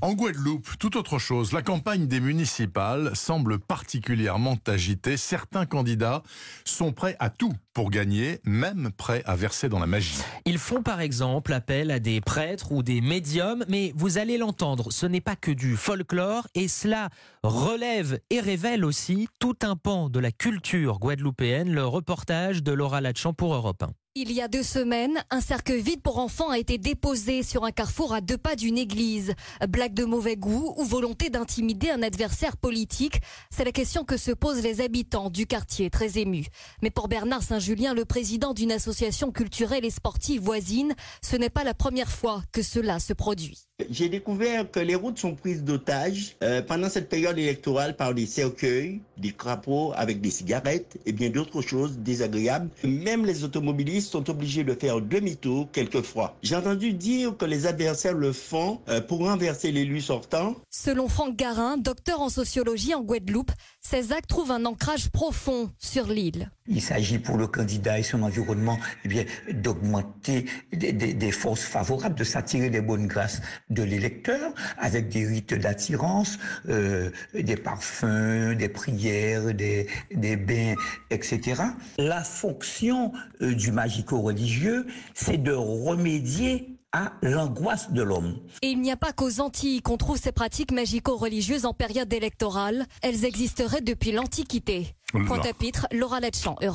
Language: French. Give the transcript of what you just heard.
En Guadeloupe, tout autre chose. La campagne des municipales semble particulièrement agitée. Certains candidats sont prêts à tout pour gagner, même prêts à verser dans la magie. Ils font par exemple appel à des prêtres ou des médiums, mais vous allez l'entendre, ce n'est pas que du folklore et cela relève et révèle aussi tout un pan de la culture guadeloupéenne. Le reportage de Laura Latchamp pour Europe 1. Il y a deux semaines, un cercueil vide pour enfants a été déposé sur un carrefour à deux pas d'une église. Blague de mauvais goût ou volonté d'intimider un adversaire politique C'est la question que se posent les habitants du quartier, très émus. Mais pour Bernard Saint-Julien, le président d'une association culturelle et sportive voisine, ce n'est pas la première fois que cela se produit. J'ai découvert que les routes sont prises d'otages euh, pendant cette période électorale par des cercueils, des crapauds avec des cigarettes et bien d'autres choses désagréables. Même les automobilistes sont obligés de faire demi-tour quelquefois. J'ai entendu dire que les adversaires le font euh, pour renverser l'élu sortant. Selon Franck Garin, docteur en sociologie en Guadeloupe, ces actes trouvent un ancrage profond sur l'île. Il s'agit pour le candidat et son environnement eh bien, d'augmenter des, des, des, forces favorables, de s'attirer des bonnes grâces de l'électeur avec des rites d'attirance, euh, des parfums, des prières, des, des bains, etc. La fonction euh, du magico-religieux, c'est de remédier à l'angoisse de l'homme. Et il n'y a pas qu'aux Antilles qu'on trouve ces pratiques magico-religieuses en période électorale. Elles existeraient depuis l'Antiquité. Point à pitre, Laura Letchamp, Europe.